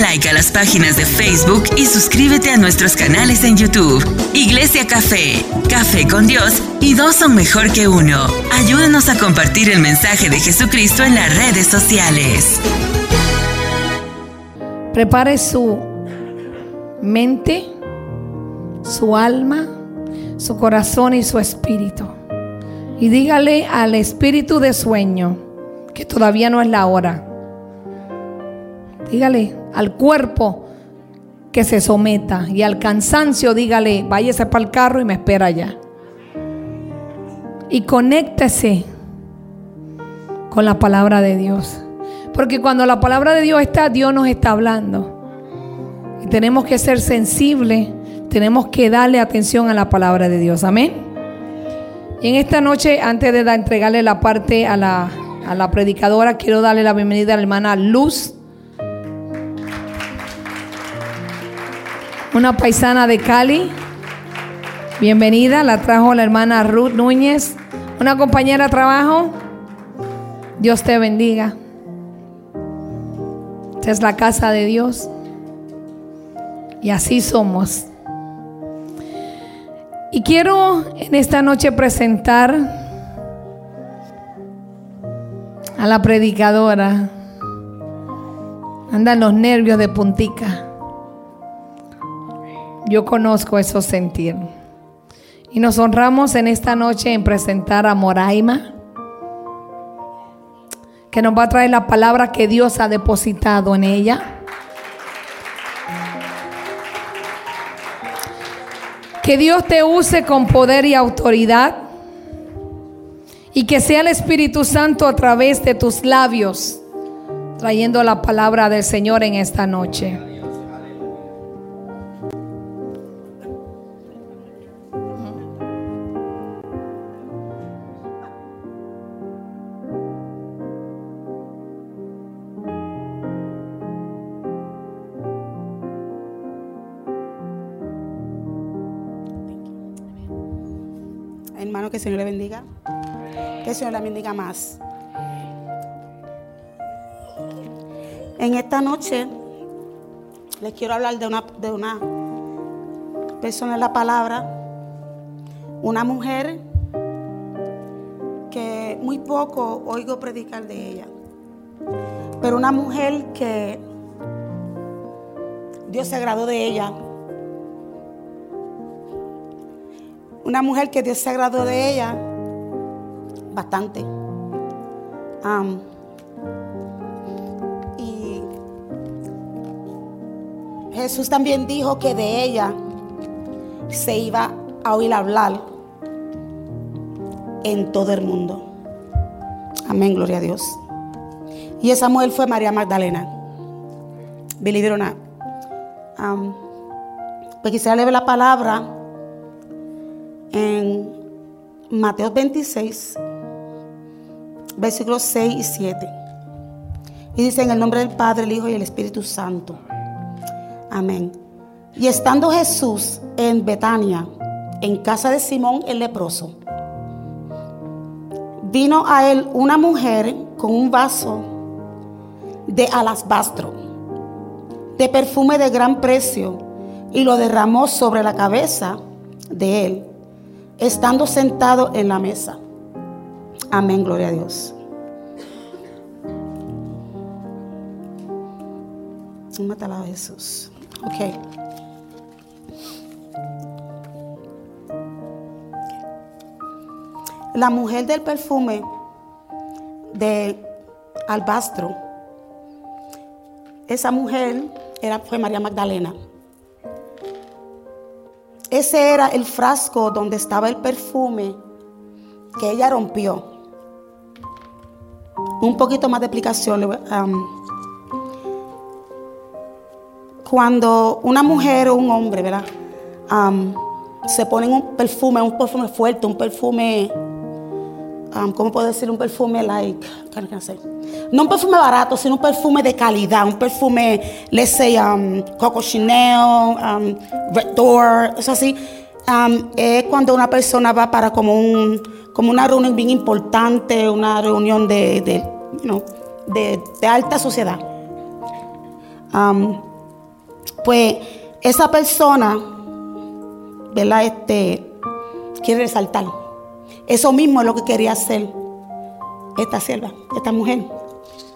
like a las páginas de Facebook y suscríbete a nuestros canales en YouTube. Iglesia Café, Café con Dios y dos son mejor que uno. Ayúdanos a compartir el mensaje de Jesucristo en las redes sociales. Prepare su mente, su alma, su corazón y su espíritu. Y dígale al espíritu de sueño que todavía no es la hora. Dígale al cuerpo que se someta y al cansancio dígale, váyase para el carro y me espera allá. Y conéctese con la palabra de Dios. Porque cuando la palabra de Dios está, Dios nos está hablando. Y tenemos que ser sensibles, tenemos que darle atención a la palabra de Dios. Amén. Y en esta noche, antes de entregarle la parte a la, a la predicadora, quiero darle la bienvenida a la hermana Luz. Una paisana de Cali. Bienvenida, la trajo la hermana Ruth Núñez. Una compañera de trabajo. Dios te bendiga. Esta es la casa de Dios. Y así somos. Y quiero en esta noche presentar a la predicadora. Andan los nervios de puntica. Yo conozco esos sentir. Y nos honramos en esta noche en presentar a Moraima que nos va a traer la palabra que Dios ha depositado en ella. Que Dios te use con poder y autoridad y que sea el Espíritu Santo a través de tus labios trayendo la palabra del Señor en esta noche. Señor le bendiga. Que el Señor la bendiga más. En esta noche les quiero hablar de una, de una persona en la palabra, una mujer que muy poco oigo predicar de ella, pero una mujer que Dios se agradó de ella Una mujer que Dios se agradó de ella bastante. y Jesús también dijo que de ella se iba a oír hablar en todo el mundo. Amén, gloria a Dios. Y esa mujer fue María Magdalena. Believe it or not. pues quisiera leer la palabra en Mateo 26, versículos 6 y 7. Y dice en el nombre del Padre, el Hijo y el Espíritu Santo. Amén. Y estando Jesús en Betania, en casa de Simón el leproso, vino a él una mujer con un vaso de alabastro, de perfume de gran precio, y lo derramó sobre la cabeza de él estando sentado en la mesa. Amén, gloria a Dios. Mátala a Jesús. Ok. La mujer del perfume de albastro, esa mujer era, fue María Magdalena. Ese era el frasco donde estaba el perfume que ella rompió. Un poquito más de explicación. Um, cuando una mujer o un hombre, ¿verdad? Um, se ponen un perfume, un perfume fuerte, un perfume, um, ¿cómo puedo decir? Un perfume like, no un perfume barato, sino un perfume de calidad, un perfume, let's say, um, Coco Chanel, um, Red Door, eso así. Um, es cuando una persona va para como, un, como una reunión bien importante, una reunión de, de, de, alta sociedad. Um, Pues esa persona, ¿verdad? Este, quiere resaltar. Eso mismo es lo que quería hacer esta sierva, esta mujer,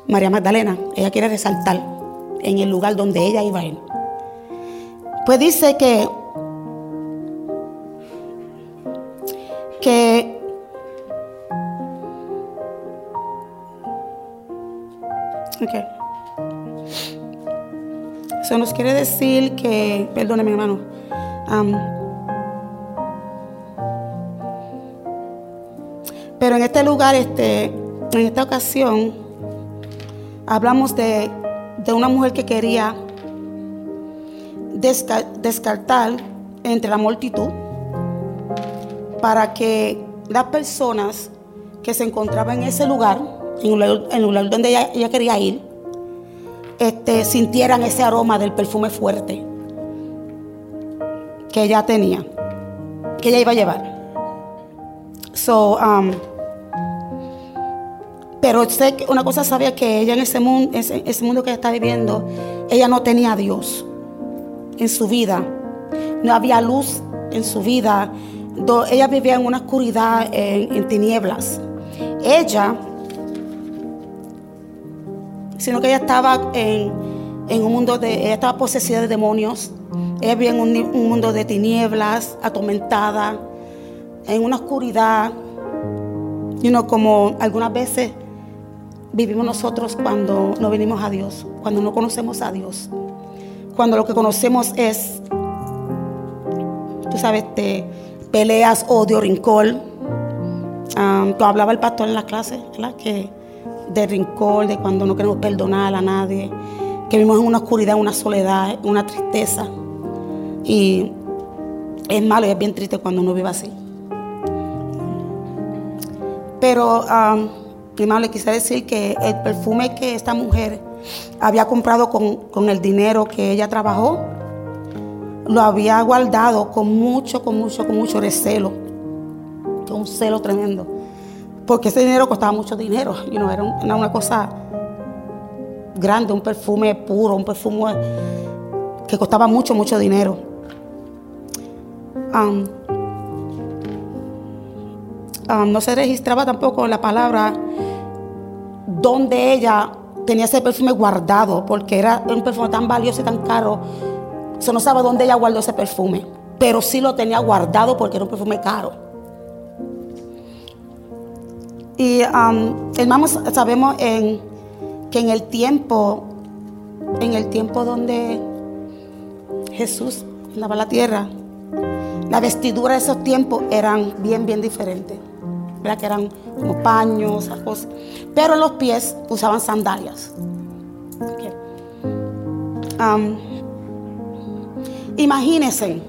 María Magdalena. Ella quiere resaltar en el lugar donde ella iba a ir. Pues dice que que okay. Eso nos quiere decir que, perdóneme hermano, pero en este lugar, este, en esta ocasión, hablamos de, de una mujer que quería descartar entre la multitud para que las personas que se encontraban en ese lugar, en el lugar, donde ella, quería ir, este, sintieran ese aroma del perfume fuerte que ella tenía, que ella iba a llevar. Um, pero una cosa sabía que ella en ese mundo, ese, mundo que ella está viviendo, ella no tenía Dios en su vida. No había luz en su vida ella vivía en una oscuridad, en, tinieblas. Ella, sino que ella estaba en, un mundo de, ella estaba poseída de demonios. Ella vivía en un, mundo de tinieblas, atormentada, en una oscuridad. Y no como algunas veces vivimos nosotros cuando no venimos a Dios, cuando no conocemos a Dios. Cuando lo que conocemos es, tú sabes, te peleas, odio, rincón. hablaba el pastor en la clase, ¿verdad? Que de rincón, de cuando no queremos perdonar a nadie, que vivimos en una oscuridad, una soledad, una tristeza. Y es malo y es bien triste cuando uno vive así. Pero, um, hermano, le quise decir que el perfume que esta mujer había comprado con, con el dinero que ella trabajó, lo había guardado con mucho, con mucho, con mucho recelo. Con un celo tremendo. Porque ese dinero costaba mucho dinero. y no era, una cosa grande, un perfume puro, un perfume que costaba mucho, mucho dinero. Um, um, no se registraba tampoco la palabra donde ella tenía ese perfume guardado, porque era un perfume tan valioso y tan caro eso no sabe dónde ella guardó ese perfume, pero sí lo tenía guardado porque era un perfume caro. Y um, hermanos, sabemos que en el tiempo, en el tiempo donde Jesús andaba la tierra, la vestidura de esos tiempos eran bien, bien diferentes. ¿Verdad? Que eran como paños, esas cosas. Pero los pies usaban sandalias. Imagínense,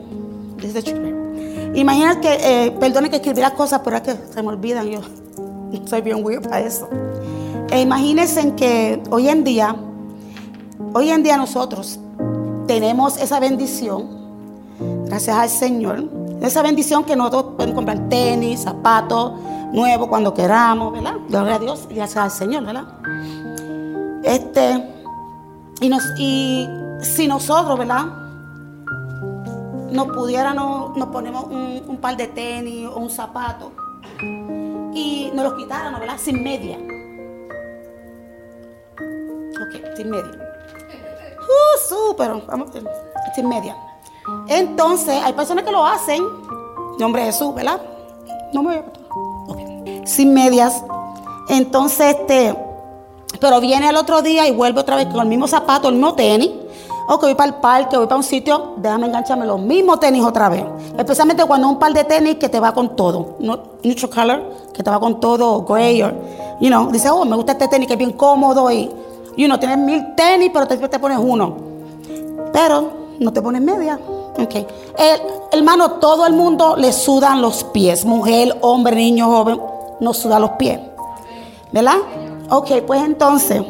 imagínate que, eh, perdone que escribí las cosas, pero es que se me olvidan, yo soy bien weird para eso. E imagínense que hoy en día, hoy en día nosotros tenemos esa bendición, gracias al Señor, esa bendición que nosotros podemos comprar tenis, zapatos nuevos cuando queramos, ¿verdad? Gloria a Dios, gracias al Señor, ¿verdad? Este, y, nos, y si nosotros, ¿verdad? nos pudiéramos, nos ponemos un, par de tenis o un zapato y nos los quitáramos, ¿verdad? Sin media. Ok, sin media. Uh, súper, vamos, sin media. Entonces, hay personas que lo hacen, nombre de Jesús, ¿verdad? No me okay. Sin medias. Entonces, este, pero viene el otro día y vuelve otra vez con el mismo zapato, el mismo tenis o que voy para el parque, voy para un sitio, déjame engancharme los mismos tenis otra vez. Especialmente cuando un par de tenis que te va con todo. No, neutral color, que te va con todo, gray, or, you know, dice, oh, me gusta este tenis que es bien cómodo y, you know, tienes mil tenis, pero te, te pones uno. Pero no te pones media. Ok. El, hermano, todo el mundo le sudan los pies. Mujer, hombre, niño, joven, nos suda los pies. ¿Verdad? Ok, pues entonces,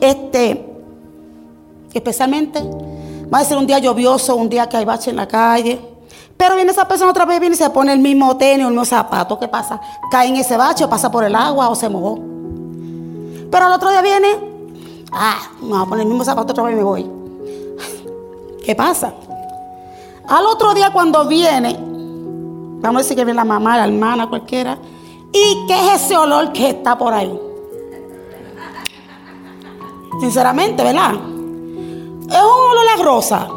este, especialmente, va a ser un día lluvioso, un día que hay bache en la calle. Pero viene esa persona otra vez, viene y se pone el mismo tenis el mismo zapato. ¿Qué pasa? Cae en ese bache o pasa por el agua o se mojó. Pero al otro día viene, ah, me voy a poner el mismo zapato otra vez y me voy. ¿Qué pasa? Al otro día cuando viene, vamos a decir que viene la mamá, la hermana, cualquiera, ¿y qué es ese olor que está por ahí? Sinceramente, ¿verdad? Es un olor a rosa.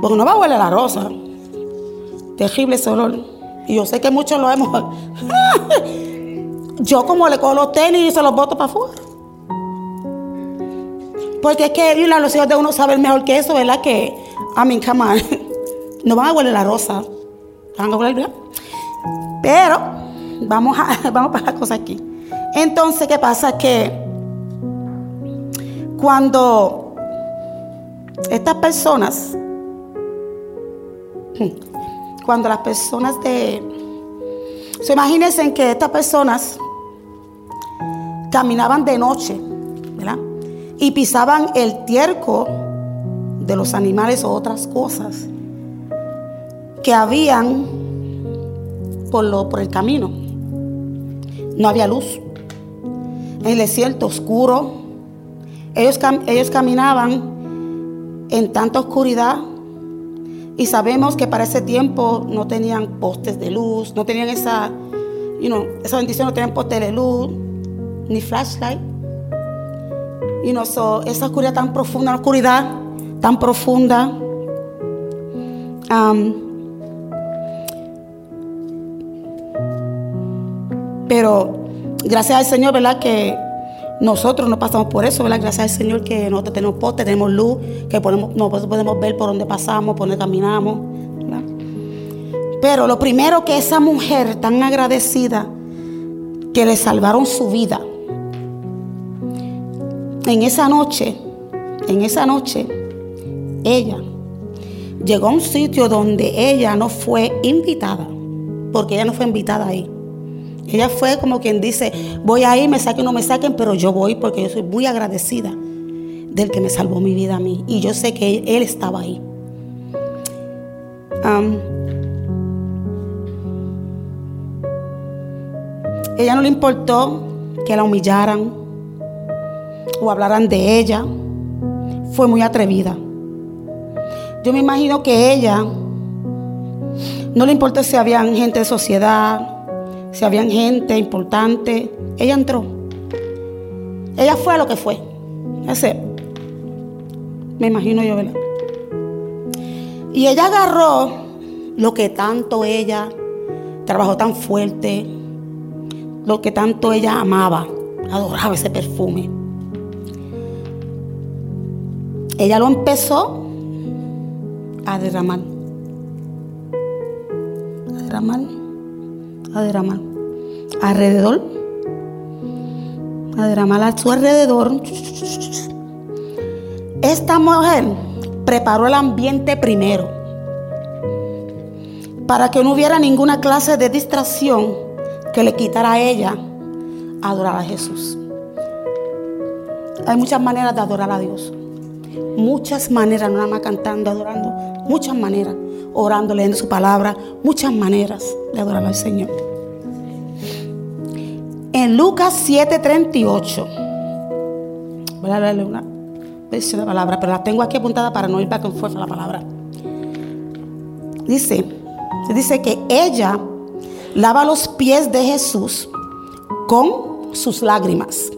Porque no va a huele la rosa. Terrible ese olor. Y yo sé que muchos lo hemos. yo como le cojo los tenis y se los boto para afuera. Porque es que los hijos de uno saben mejor que eso, ¿verdad? Que, a mí, come No van a huele la rosa. Pero, vamos a, vamos para la cosa aquí. Entonces, ¿qué pasa? Que cuando estas personas, cuando las personas de, se imagínense que estas personas caminaban de noche, ¿verdad? Y pisaban el tierco de los animales o otras cosas que habían por, lo, por el camino. No había luz. En el desierto oscuro, ellos, ellos caminaban en tanta oscuridad y sabemos que para ese tiempo no tenían postes de luz, no tenían esa, you know, esa bendición, no tenían postes de luz, ni flashlight. Y no so, esa oscuridad tan profunda, la oscuridad tan profunda. Um, pero gracias al Señor, ¿verdad? Que nosotros no pasamos por eso, ¿verdad? Gracias al Señor que nosotros tenemos poste, tenemos luz, que podemos, podemos ver por dónde pasamos, por dónde caminamos. Pero lo primero que esa mujer tan agradecida, que le salvaron su vida, en esa noche, en esa noche, ella llegó a un sitio donde ella no fue invitada, porque ella no fue invitada ahí. Ella fue como quien dice, voy a ir, me saquen o no me saquen, pero yo voy porque yo soy muy agradecida del que me salvó mi vida a mí. Y yo sé que él, estaba ahí. ella no le importó que la humillaran o hablaran de ella. Fue muy atrevida. Yo me imagino que ella no le importó si había gente de sociedad, si habían gente importante, ella entró. Ella fue a lo que fue. Ese, me imagino yo, ¿verdad? Y ella agarró lo que tanto ella trabajó tan fuerte, lo que tanto ella amaba, adoraba ese perfume. Ella lo empezó a derramar. A derramar a derramar alrededor, a a su alrededor. Esta mujer preparó el ambiente primero para que no hubiera ninguna clase de distracción que le quitara a ella adorar a Jesús. Hay muchas maneras de adorar a Dios. Muchas maneras, no nada más cantando, adorando. Muchas maneras orando, leyendo su palabra, muchas maneras de adorar al Señor. En Lucas 7:38, voy a darle una versión de palabra, pero la tengo aquí apuntada para no ir para con fuerza la palabra. Dice, dice que ella lava los pies de Jesús con sus lágrimas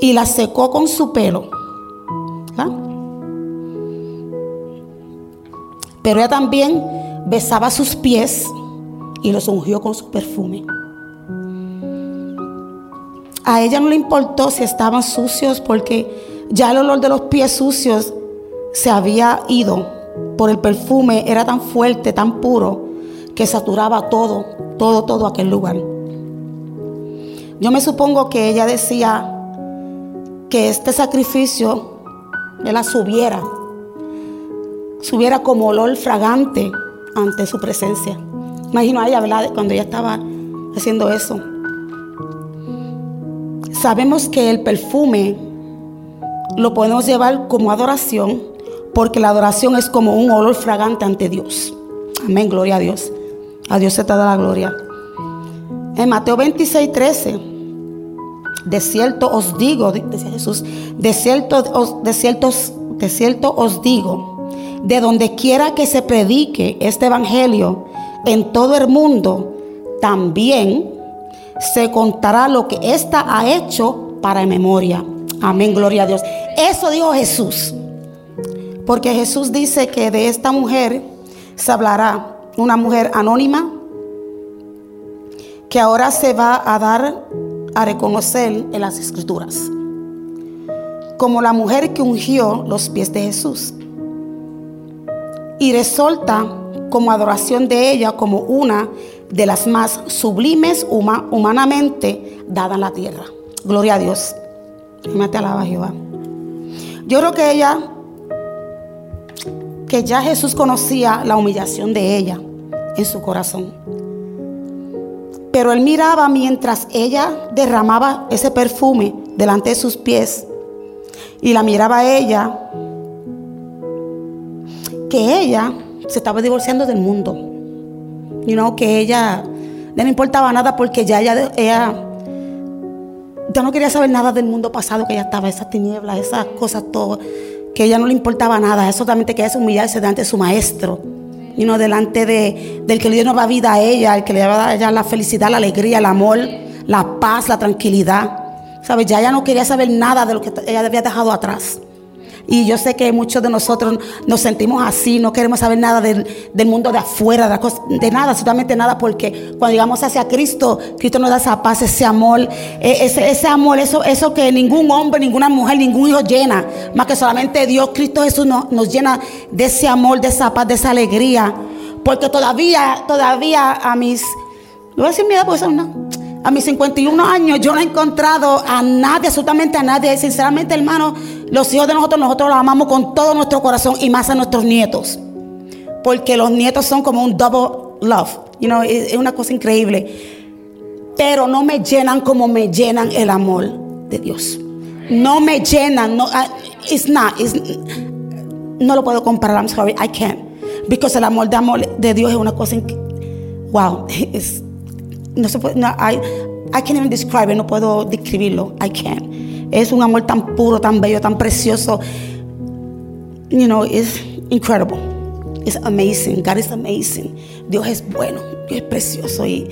y la secó con su pelo. Pero ella también besaba sus pies y los ungió con su perfume. A ella no le importó si estaban sucios porque ya el olor de los pies sucios se había ido por el perfume, era tan fuerte, tan puro, que saturaba todo, todo, todo aquel lugar. Yo me supongo que ella decía que este sacrificio la subiera subiera como olor fragante ante su presencia. Imagino a ella, ¿verdad? Cuando ella estaba haciendo eso. Sabemos que el perfume lo podemos llevar como adoración, porque la adoración es como un olor fragante ante Dios. Amén, gloria a Dios. A Dios se te da la gloria. En Mateo 26, 13, de cierto os digo, decía Jesús, de cierto, de cierto, de cierto os digo, de donde quiera que se predique este evangelio en todo el mundo, también se contará lo que ésta ha hecho para memoria. Amén, gloria a Dios. Eso dijo Jesús. Porque Jesús dice que de esta mujer se hablará una mujer anónima que ahora se va a dar a reconocer en las escrituras como la mujer que ungió los pies de Jesús y resulta como adoración de ella como una de las más sublimes humanamente dadas en la tierra. Gloria a Dios. Me te alaba Jehová. Yo creo que ella, que ya Jesús conocía la humillación de ella en su corazón. Pero él miraba mientras ella derramaba ese perfume delante de sus pies y la miraba a ella que ella se estaba divorciando del mundo. Y no que ella no le importaba nada porque ya ella, ella ya no quería saber nada del mundo pasado que ella estaba, esas tinieblas, esas cosas, todo, que ella no le importaba nada, eso solamente quería humillarse delante de su maestro, y no delante de, del que le dio nueva vida a ella, el que le daba a ella la felicidad, la alegría, el amor, la paz, la tranquilidad. ¿Sabes? Ya ella no quería saber nada de lo que ella había dejado atrás. Y yo sé que muchos de nosotros nos sentimos así, no queremos saber nada del, mundo de afuera, de, nada, absolutamente nada, porque cuando llegamos hacia Cristo, Cristo nos da esa paz, ese amor, e, ese, ese amor, eso, eso que ningún hombre, ninguna mujer, ningún hijo llena, más que solamente Dios, Cristo Jesús nos, nos llena de ese amor, de esa paz, de esa alegría. Porque todavía, todavía a mis, no voy a decir mi edad, porque son una a mis 51 años yo no he encontrado a nadie, absolutamente a nadie. Sinceramente, hermano, los hijos de nosotros, nosotros los amamos con todo nuestro corazón y más a nuestros nietos. Porque los nietos son como un double love. You know, es, una cosa increíble. Pero no me llenan como me llenan el amor de Dios. No me llenan. No, uh, it's not, no lo puedo comparar. I'm sorry, I can't. Because el amor de, amor de Dios es una cosa. Wow. Es, no se puede, no, I, I can't even describe it, no puedo describirlo. I can't. Es un amor tan puro, tan bello, tan precioso. You know, it's incredible. It's amazing. God is amazing. Dios es bueno, Dios es precioso. Y,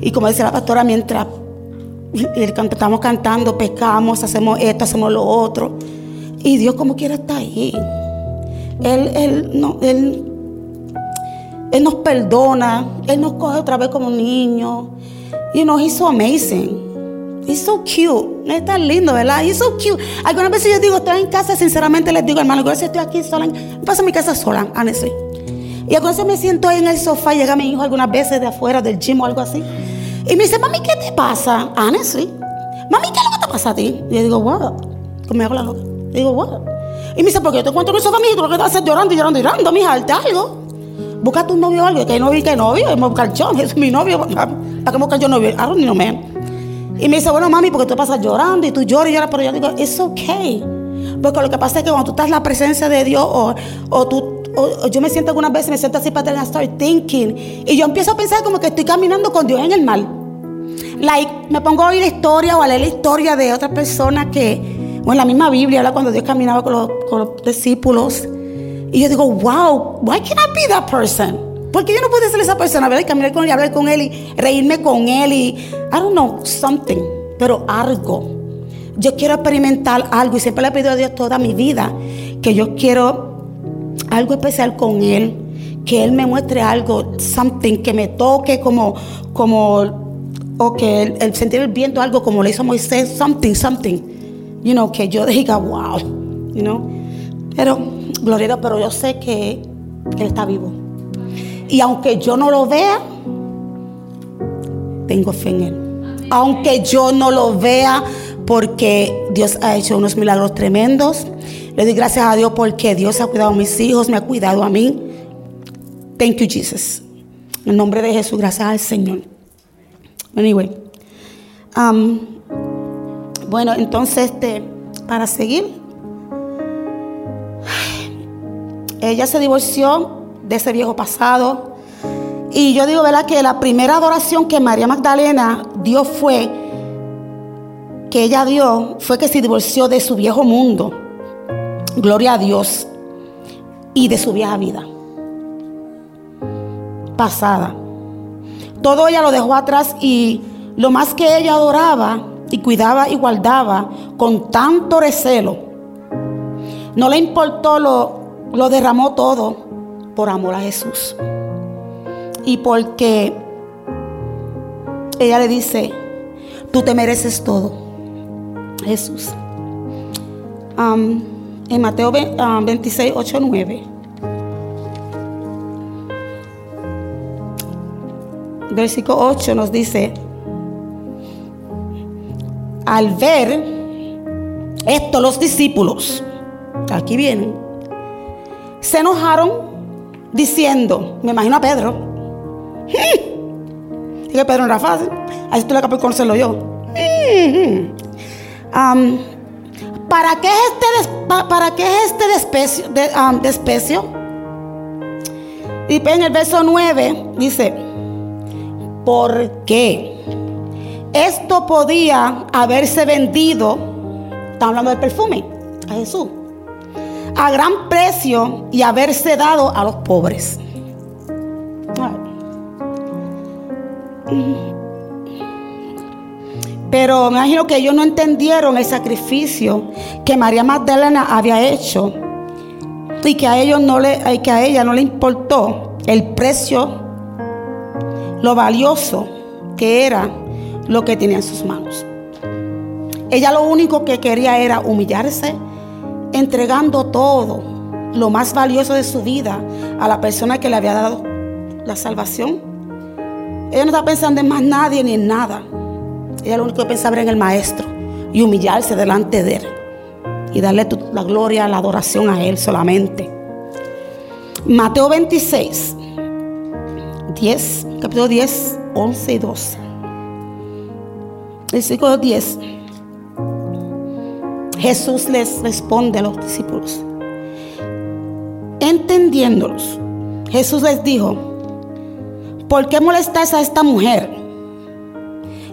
y como dice la pastora, mientras estamos cantando, pecamos, hacemos esto, hacemos lo otro. Y Dios como quiera está ahí. Él, él, él él nos perdona. Él nos coge otra vez como niños. You know, he's so amazing. He's so cute. Es tan lindo, ¿verdad? He's so cute. Algunas veces yo digo, estoy en casa, sinceramente les digo, hermano, veces estoy aquí sola. Paso mi casa sola, honestly. Y algunas veces me siento ahí en el sofá, llega mi hijo algunas veces de afuera del gym o algo así. Y me dice, mami, ¿qué te pasa? Honestly. Mami, ¿qué es lo que te pasa a ti? Y yo digo, what? Como me hago la loca. Y digo, what? Y me dice, porque yo te cuento en el sofá, mi hijo, lo que te vas a hacer llorando y llorando y llorando, mija, hazte algo. Busca tu novio o algo, que novio y que novio, vamos a buscar John, es mi novio, ¿para qué buscar yo novio? I don't know, man. Y me dice, bueno, mami, porque tú pasas llorando y tú lloras y lloras, pero yo digo, it's okay. Porque lo que pasa es que cuando tú estás en la presencia de Dios o, o tú o, yo me siento algunas veces, me siento así para tener start thinking. Y yo empiezo a pensar como que estoy caminando con Dios en el mal. Like, me pongo a oír la historia o a leer la historia de otra persona que, o en la misma Biblia, habla cuando Dios caminaba con los, con los discípulos. Y yo digo, wow, why can't I be that person? Porque yo no puedo ser esa persona, ¿verdad? Caminar con él, y hablar con él y reírme con él y, I don't know, something, pero algo. Yo quiero experimentar algo y siempre le he pedido a Dios toda mi vida que yo quiero algo especial con Él, que Él me muestre algo, something, que me toque como, como, o que el, sentir el viento algo como le hizo Moisés, something, something, you know, que yo diga, wow, you know. Pero Gloria pero yo sé que Él está vivo. Y aunque yo no lo vea, tengo fe en Él. Aunque yo no lo vea, porque Dios ha hecho unos milagros tremendos. Le doy gracias a Dios porque Dios ha cuidado a mis hijos, me ha cuidado a mí. Thank you, Jesus. En nombre de Jesús, gracias al Señor. Anyway. Um, bueno, entonces, este, para seguir. Ella se divorció de ese viejo pasado. Y yo digo, ¿verdad? Que la primera adoración que María Magdalena dio fue, que ella dio, fue que se divorció de su viejo mundo. Gloria a Dios. y de su vieja vida. Pasada. Todo ella lo dejó atrás y lo más que ella adoraba y cuidaba y guardaba con tanto recelo, no le importó, lo, lo derramó todo por amor a Jesús. Y porque ella le dice, tú te mereces todo, Jesús. en Mateo 26, 8, 9. Versículo 8 nos dice, al ver esto los discípulos, aquí vienen, se enojaron diciendo, me imagino a Pedro, hmm". dije Pedro no era fácil, así tú le capaz conocerlo yo. Hmm. ¿Para qué este, para qué este despecio? De, despecio? Y en el verso 9 dice, ¿por qué? Esto podía haberse vendido, estamos hablando del perfume, a Jesús, a gran precio y haberse dado a los pobres. Pero me imagino que ellos no entendieron el sacrificio que María Magdalena había hecho y que a ellos no le, que a ella no le importó el precio, lo valioso que era lo que tenía en sus manos. Ella lo único que quería era humillarse, entregando todo, lo más valioso de su vida, a la persona que le había dado la salvación. Ella no estaba pensando en más nadie ni en nada. Ella lo único que pensaba era en el Maestro y humillarse delante de Él y darle la gloria, la adoración a Él solamente. Mateo 26, 10, capítulo 10, 11 y 12. Versículo 10. Jesús les responde a los discípulos. Entendiéndolos, Jesús les dijo, ¿por qué molestáis a esta mujer?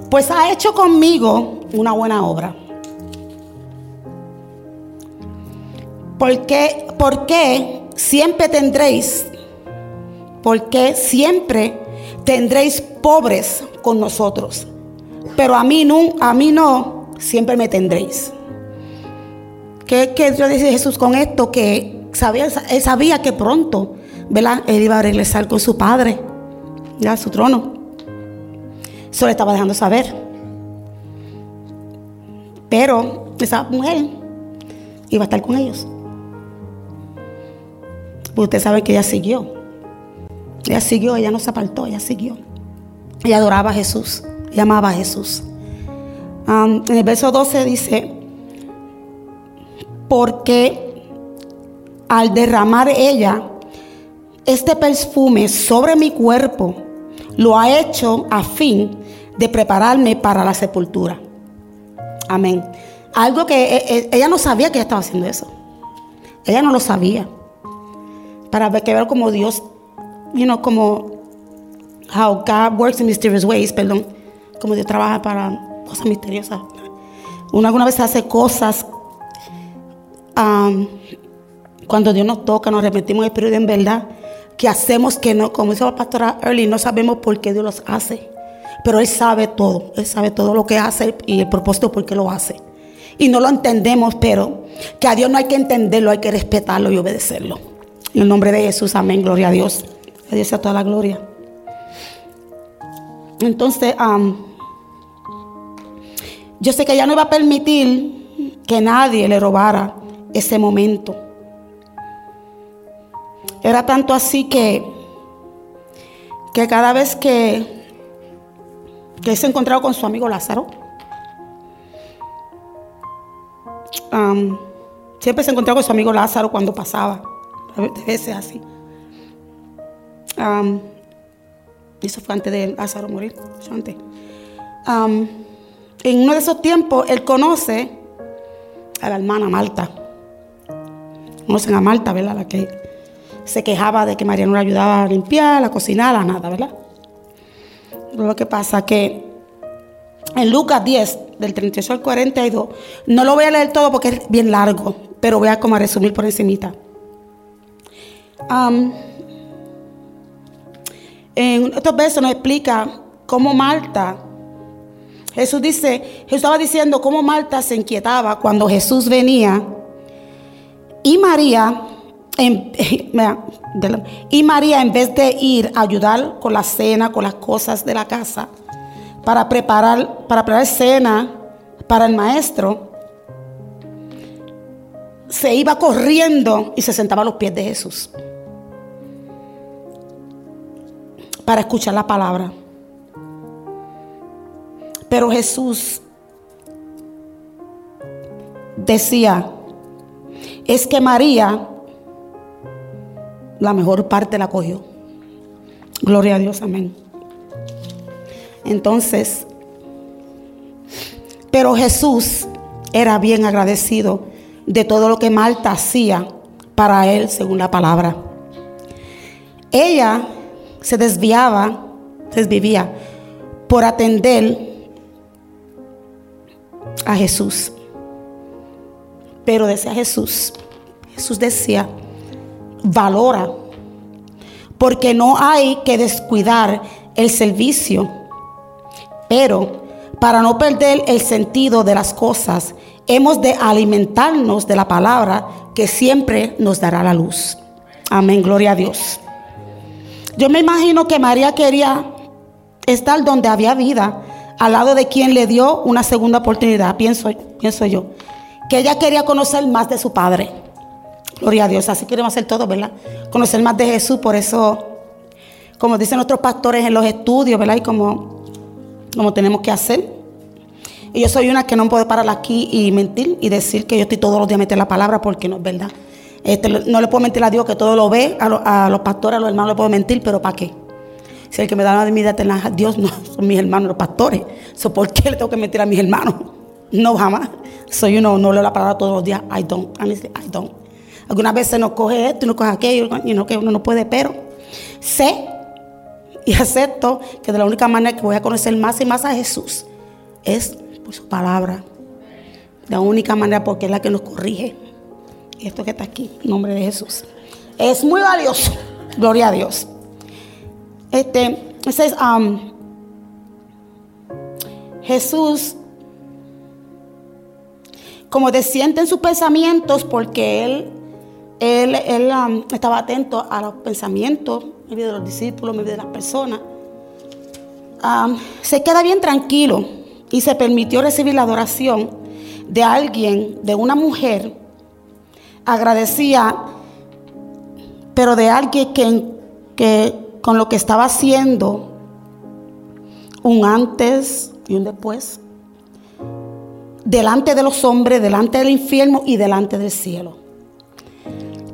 Pues ha hecho conmigo una buena obra. ¿Por qué, por qué siempre tendréis, porque siempre tendréis pobres con nosotros? Pero a mí no, a mí no, siempre me tendréis. ¿Qué, qué Dios dice Jesús con esto? Que sabía, él sabía que pronto, ¿verdad? Él iba a regresar con su padre, a su trono. Eso le estaba dejando saber. Pero esa mujer iba a estar con ellos. Usted sabe que ella siguió. Ella siguió, ella no se apartó, ella siguió. Ella adoraba a Jesús llamaba a Jesús. en el verso 12 dice, porque al derramar ella este perfume sobre mi cuerpo, lo ha hecho a fin de prepararme para la sepultura. Amén. Algo que e, e, ella no sabía que estaba haciendo eso. Ella no lo sabía. Para ver que ver como Dios, you know, como how God works in mysterious ways, perdón como Dios trabaja para cosas misteriosas. Uno alguna vez hace cosas cuando Dios nos toca, nos arrepentimos del Espíritu en verdad, que hacemos que no, como dice la pastora Early, no sabemos por qué Dios los hace. Pero Él sabe todo, Él sabe todo lo que hace y el propósito por qué lo hace. Y no lo entendemos, pero que a Dios no hay que entenderlo, hay que respetarlo y obedecerlo. En el nombre de Jesús, amén, gloria a Dios. A Dios sea toda la gloria. Entonces, yo sé que ella no iba a permitir que nadie le robara ese momento. Era tanto así que, que cada vez que, que se encontraba con su amigo Lázaro, siempre se encontraba con su amigo Lázaro cuando pasaba, a veces así. eso fue antes de Lázaro morir, antes en uno de esos tiempos, él conoce a la hermana Marta. Conocen a Marta, ¿verdad? La que se quejaba de que María no le ayudaba a limpiar, a cocinar, a nada, ¿verdad? lo que pasa es que en Lucas 10, del 38 al 42, no lo voy a leer todo porque es bien largo, pero voy a como resumir por encimita. En estos versos nos explica cómo Marta, Jesús dice, Jesús estaba diciendo cómo Marta se inquietaba cuando Jesús venía y María, en, y María en vez de ir a ayudar con la cena, con las cosas de la casa, para preparar, para preparar cena para el maestro, se iba corriendo y se sentaba a los pies de Jesús para escuchar la palabra. Pero Jesús decía, es que María la mejor parte la cogió. Gloria a Dios, amén. Entonces, pero Jesús era bien agradecido de todo lo que Marta hacía para él, según la palabra. Ella se desviaba, se desvivía por atender a Jesús. Pero decía Jesús, Jesús decía, valora, porque no hay que descuidar el servicio, pero para no perder el sentido de las cosas, hemos de alimentarnos de la palabra que siempre nos dará la luz. Amén, gloria a Dios. Yo me imagino que María quería estar donde había vida, al lado de quien le dio una segunda oportunidad, pienso, pienso yo. Que ella quería conocer más de su padre. Gloria a Dios, así queremos hacer todo, ¿verdad? Conocer más de Jesús, por eso, como dicen nuestros pastores en los estudios, ¿verdad? Y como, como tenemos que hacer. Y yo soy una que no puedo parar aquí y mentir y decir que yo estoy todos los días metiendo la palabra porque no es verdad. Este, no le puedo mentir a Dios que todo lo ve, a, los pastores, a los hermanos le puedo mentir, pero ¿para qué? Si el que me da la vida eterna, Dios no, son mis hermanos, los pastores. ¿Por qué le tengo que mentir a mis hermanos? No, jamás. Soy uno, no leo la palabra todos los días. I don't, honestly, I don't. Algunas veces nos coge esto y nos coge aquello, y no que uno no puede, pero sé y acepto que de la única manera que voy a conocer más y más a Jesús es por su palabra. La única manera porque es la que nos corrige. Esto que está aquí, en nombre de Jesús. Es muy valioso. Gloria a Dios. Este, es, um, Jesús, como desciende en sus pensamientos, porque él, él, um, estaba atento a los pensamientos de los discípulos, de las personas, um, se queda bien tranquilo y se permitió recibir la adoración de alguien, de una mujer, agradecía, pero de alguien que, que con lo que estaba haciendo, un antes y un después, delante de los hombres, delante del infierno y delante del cielo.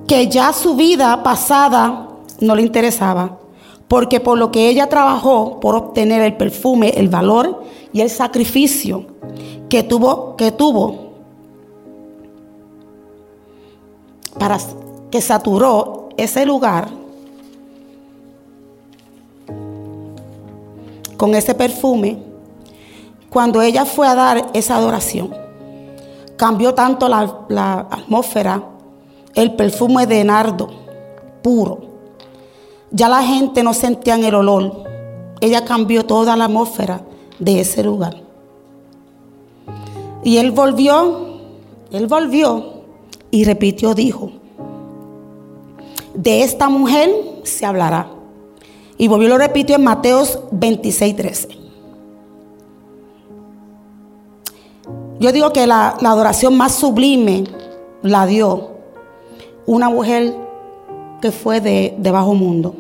Que ya su vida pasada no le interesaba, porque por lo que ella trabajó por obtener el perfume, el valor y el sacrificio que tuvo, que tuvo para que saturó ese lugar con ese perfume, cuando ella fue a dar esa adoración, cambió tanto la, atmósfera, el perfume de nardo puro. Ya la gente no sentía el olor. Ella cambió toda la atmósfera de ese lugar. Y él volvió, él volvió y repitió, dijo, de esta mujer se hablará. Y volvió lo repitió en Mateos 26, 13. Yo digo que la, adoración más sublime la dio una mujer que fue de, de bajo mundo,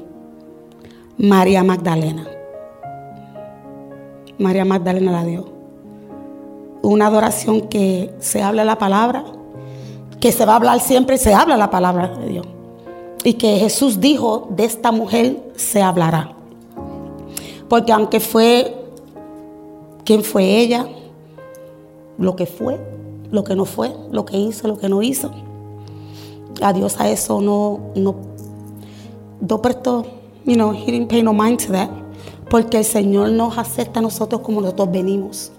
María Magdalena. María Magdalena la dio. Una adoración que se habla la palabra, que se va a hablar siempre, se habla la palabra de Dios. Y que Jesús dijo, de esta mujer se hablará. Porque aunque fue, ¿quién fue ella? Lo que fue, lo que no fue, lo que hizo, lo que no hizo. A Dios a eso no, no, no prestó, you know, he didn't pay no mind to that. Porque el Señor nos acepta a nosotros como nosotros venimos.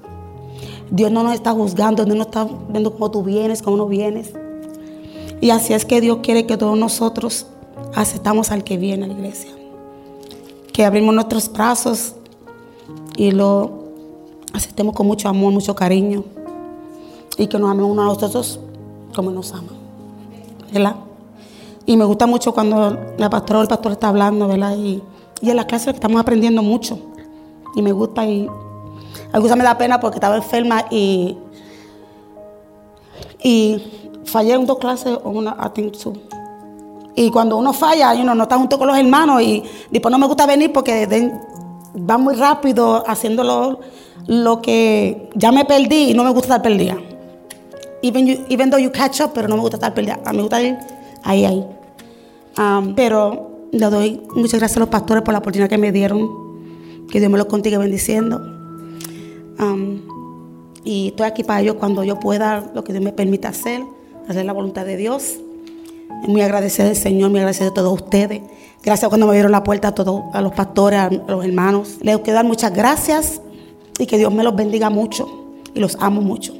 Dios no nos está juzgando, Dios no está viendo cómo tú vienes, cómo no vienes. Y así es que Dios quiere que todos nosotros aceptamos al que viene a la iglesia. Que abrimos nuestros brazos y lo aceptemos con mucho amor, mucho cariño. Y que nos amemos unos a los otros como nos aman. ¿Verdad? Y me gusta mucho cuando la pastora o el pastor está hablando, ¿verdad? Y, y en las clases estamos aprendiendo mucho. Y me gusta y a me da pena porque estaba enferma y, y fallé en dos clases o una, I think two. Y cuando uno falla, uno no está junto con los hermanos y después no me gusta venir porque va muy rápido haciendo lo, que ya me perdí y no me gusta estar perdida. Even, you, even though you catch up, pero no me gusta estar perdida. A mí me gusta ir ahí, ahí. Um, pero le doy muchas gracias a los pastores por la oportunidad que me dieron. Que Dios me los contigo bendiciendo. Um, y estoy aquí para ellos cuando yo pueda, lo que Dios me permita hacer, hacer la voluntad de Dios. Muy agradecida del Señor, muy agradecida a todos ustedes. Gracias cuando me abrieron la puerta a todos, a los pastores, a los hermanos. Les quiero dar muchas gracias y que Dios me los bendiga mucho y los amo mucho.